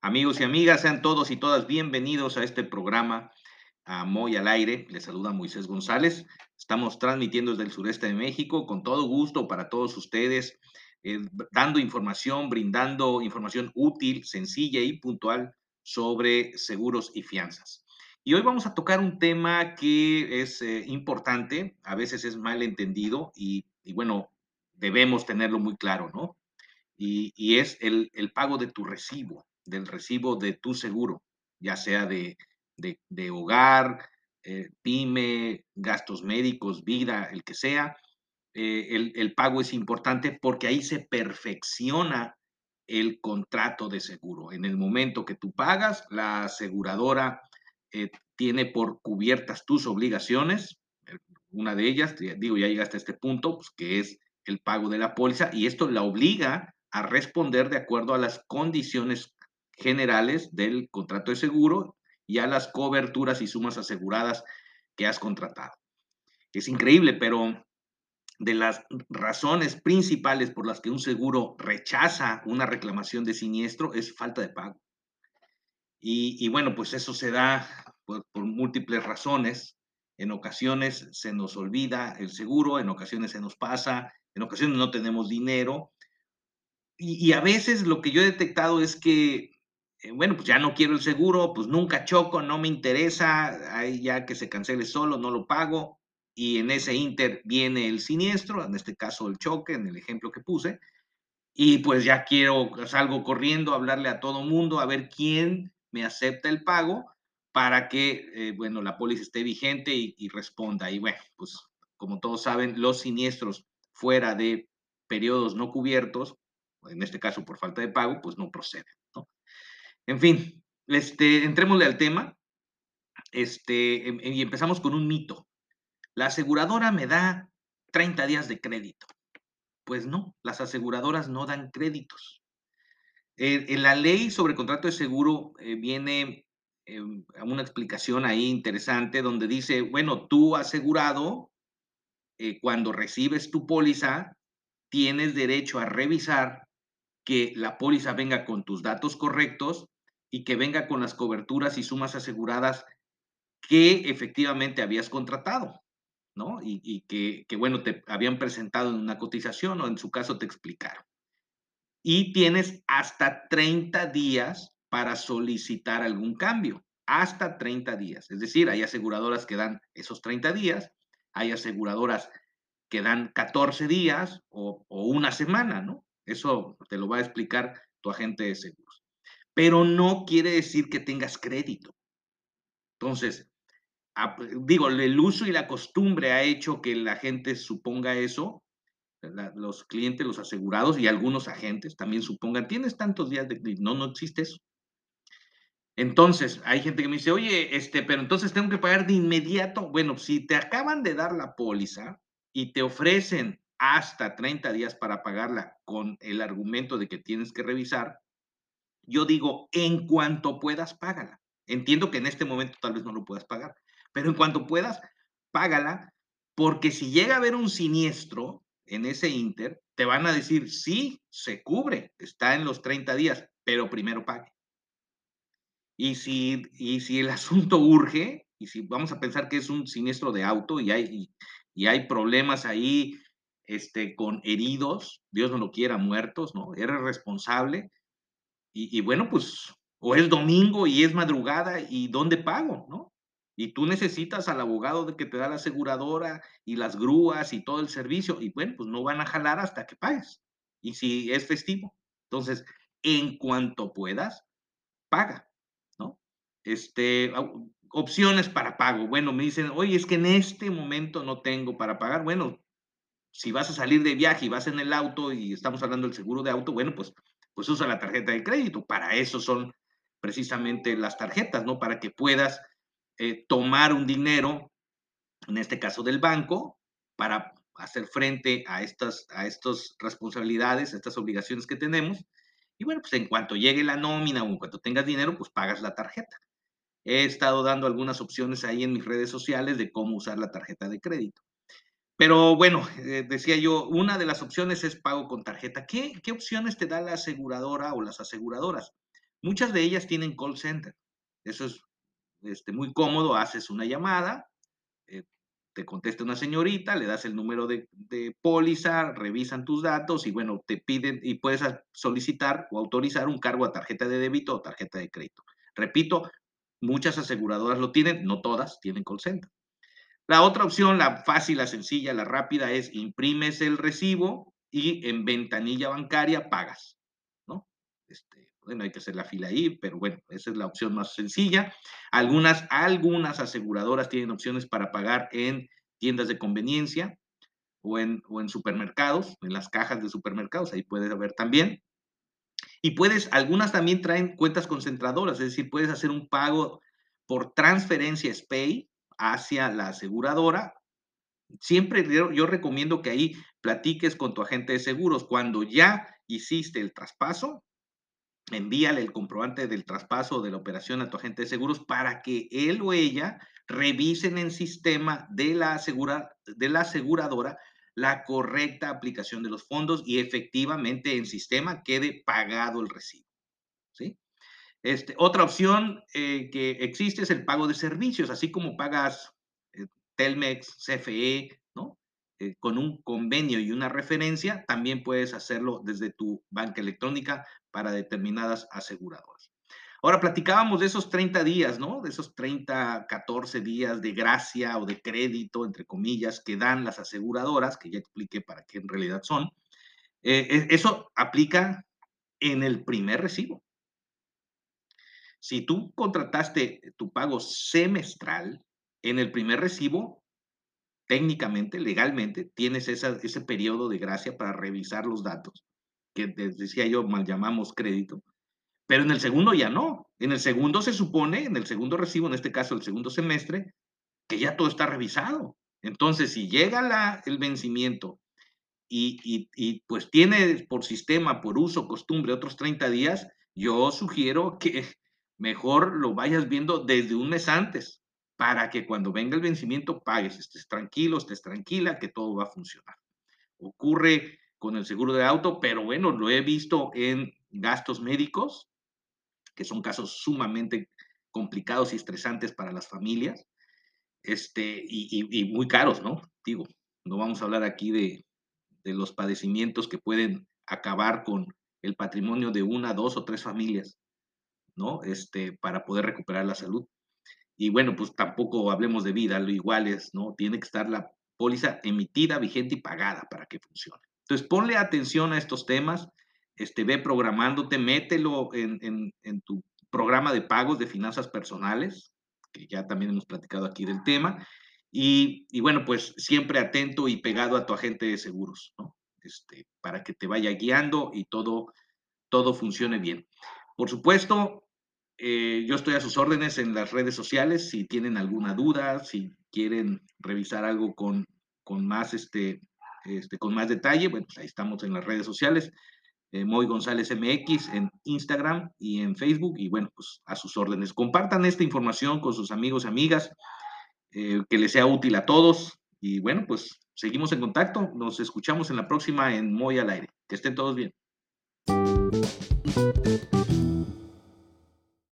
Amigos y amigas, sean todos y todas bienvenidos a este programa a Moy al aire. Les saluda Moisés González. Estamos transmitiendo desde el sureste de México con todo gusto para todos ustedes, eh, dando información, brindando información útil, sencilla y puntual sobre seguros y fianzas. Y hoy vamos a tocar un tema que es eh, importante, a veces es mal entendido y, bueno, debemos tenerlo muy claro, ¿no? Y, es el, el pago de tu recibo del recibo de tu seguro, ya sea de, de, hogar, eh, pyme, gastos médicos, vida, el que sea. Eh, el, el, pago es importante porque ahí se perfecciona el contrato de seguro. En el momento que tú pagas, la aseguradora eh, tiene por cubiertas tus obligaciones. Una de ellas, digo, ya llegaste a este punto, pues, que es el pago de la póliza, y esto la obliga a responder de acuerdo a las condiciones generales del contrato de seguro y a las coberturas y sumas aseguradas que has contratado. Es increíble, pero de las razones principales por las que un seguro rechaza una reclamación de siniestro es falta de pago. Y, bueno, pues eso se da por, múltiples razones. En ocasiones se nos olvida el seguro, en ocasiones se nos pasa, en ocasiones no tenemos dinero. Y a veces lo que yo he detectado es que eh, bueno, pues ya no quiero el seguro, pues nunca choco, no me interesa, ahí ya que se cancele solo, no lo pago, y en ese inter viene el siniestro, en este caso el choque, en el ejemplo que puse, y pues ya quiero, salgo corriendo a hablarle a todo mundo, a ver quién me acepta el pago para que, eh, bueno, la póliza esté vigente y, y responda. Y bueno, pues como todos saben, los siniestros fuera de periodos no cubiertos, en este caso por falta de pago, pues no proceden. En fin, este, entrémosle al tema. Este, em, y empezamos con un mito. La aseguradora me da 30 días de crédito. Pues no, las aseguradoras no dan créditos. en la ley sobre contrato de seguro eh, viene eh, una explicación ahí interesante donde dice, bueno, tú asegurado, eh, cuando recibes tu póliza, tienes derecho a revisar que la póliza venga con tus datos correctos y que venga con las coberturas y sumas aseguradas que efectivamente habías contratado, ¿no? Y, que, bueno, te habían presentado en una cotización o en su caso te explicaron. Y tienes hasta 30 días para solicitar algún cambio, hasta 30 días. Es decir, hay aseguradoras que dan esos 30 días, hay aseguradoras que dan 14 días o, o una semana, ¿no? Eso te lo va a explicar tu agente de seguros pero no quiere decir que tengas crédito. Entonces, digo, el uso y la costumbre ha hecho que la gente suponga eso, los clientes, los asegurados y algunos agentes también supongan, tienes tantos días de. No, no existe eso. Entonces, hay gente que me dice, oye, este, pero entonces tengo que pagar de inmediato. Bueno, si te acaban de dar la póliza y te ofrecen hasta 30 días para pagarla con el argumento de que tienes que revisar, yo digo, en cuanto puedas, págala. Entiendo que en este momento tal vez no lo puedas pagar, pero en cuanto puedas, págala, porque si llega a haber un siniestro en ese inter, te van a decir, sí, se cubre, está en los 30 días, pero primero pague. Y si, y si el asunto urge, y si vamos a pensar que es un siniestro de auto y hay, y, hay problemas ahí este, con heridos, Dios no lo quiera, muertos, ¿no? Eres responsable, y, bueno, pues, o es domingo y es madrugada y ¿dónde pago? ¿No? Y tú necesitas al abogado de que te da la aseguradora y las grúas y todo el servicio. Y bueno, pues no van a jalar hasta que pagues. Y si es festivo. Entonces, en cuanto puedas, paga, ¿no? Este, opciones para pago. Bueno, me dicen, oye, es que en este momento no tengo para pagar. Bueno, si vas a salir de viaje y vas en el auto y estamos hablando del seguro de auto, bueno, pues pues usa la tarjeta de crédito. Para eso son precisamente las tarjetas, ¿no? Para que puedas eh, tomar un dinero, en este caso del banco, para hacer frente a estas, a estas responsabilidades, a estas obligaciones que tenemos. Y bueno, pues en cuanto llegue la nómina o en cuanto tengas dinero, pues pagas la tarjeta. He estado dando algunas opciones ahí en mis redes sociales de cómo usar la tarjeta de crédito. Pero bueno, eh, decía yo, una de las opciones es pago con tarjeta. ¿Qué, ¿Qué opciones te da la aseguradora o las aseguradoras? Muchas de ellas tienen call center. Eso es este, muy cómodo, haces una llamada, eh, te contesta una señorita, le das el número de, de, póliza, revisan tus datos y bueno, te piden y puedes solicitar o autorizar un cargo a tarjeta de débito o tarjeta de crédito. Repito, muchas aseguradoras lo tienen, no todas tienen call center. La otra opción, la fácil, la sencilla, la rápida, es imprimes el recibo y en ventanilla bancaria pagas, ¿no? Este, bueno, hay que hacer la fila ahí, pero bueno, esa es la opción más sencilla. Algunas, algunas aseguradoras tienen opciones para pagar en tiendas de conveniencia o en, o en supermercados, en las cajas de supermercados, ahí puedes ver también. Y puedes, algunas también traen cuentas concentradoras, es decir, puedes hacer un pago por transferencia SPAY, hacia la aseguradora. Siempre yo, recomiendo que ahí platiques con tu agente de seguros. Cuando ya hiciste el traspaso, envíale el comprobante del traspaso de la operación a tu agente de seguros para que él o ella revisen en sistema de la, de la aseguradora la correcta aplicación de los fondos y efectivamente en sistema quede pagado el recibo. Este, otra opción eh, que existe es el pago de servicios, así como pagas eh, Telmex, CFE, ¿no? Eh, con un convenio y una referencia, también puedes hacerlo desde tu banca electrónica para determinadas aseguradoras. Ahora platicábamos de esos 30 días, ¿no? De esos 30, 14 días de gracia o de crédito, entre comillas, que dan las aseguradoras, que ya expliqué para qué en realidad son. E, eso aplica en el primer recibo. Si tú contrataste tu pago semestral, en el primer recibo, técnicamente, legalmente, tienes ese periodo de gracia para revisar los datos, que decía yo, mal llamamos crédito. Pero en el segundo ya no. En el segundo se supone, en el segundo recibo, en este caso el segundo semestre, que ya todo está revisado. Entonces, si llega la, el vencimiento y, y, y, pues tiene por sistema, por uso, costumbre otros 30 días, yo sugiero que mejor lo vayas viendo desde un mes antes para que cuando venga el vencimiento pagues, estés tranquilo, estés tranquila, que todo va a funcionar. Ocurre con el seguro de auto, pero bueno, lo he visto en gastos médicos, que son casos sumamente complicados y estresantes para las familias, este, y, muy caros, ¿no? Digo, no vamos a hablar aquí de, de los padecimientos que pueden acabar con el patrimonio de una, dos o tres familias. ¿No? Este, para poder recuperar la salud. Y bueno, pues tampoco hablemos de vida, lo igual es, ¿no? Tiene que estar la póliza emitida, vigente y pagada para que funcione. Entonces, ponle atención a estos temas, este, ve programándote, mételo en, en, tu programa de pagos de finanzas personales, que ya también hemos platicado aquí del tema, y, y, bueno, pues siempre atento y pegado a tu agente de seguros, ¿no? Este, para que te vaya guiando y todo, todo funcione bien. Por supuesto, eh, yo estoy a sus órdenes en las redes sociales. Si tienen alguna duda, si quieren revisar algo con, con más, este, este, con más detalle, bueno, pues ahí estamos en las redes sociales. Eh, Moy González MX en Instagram y en Facebook. Y bueno, pues a sus órdenes. Compartan esta información con sus amigos y amigas, eh, que les sea útil a todos. Y bueno, pues seguimos en contacto. Nos escuchamos en la próxima en Moy al aire. Que estén todos bien.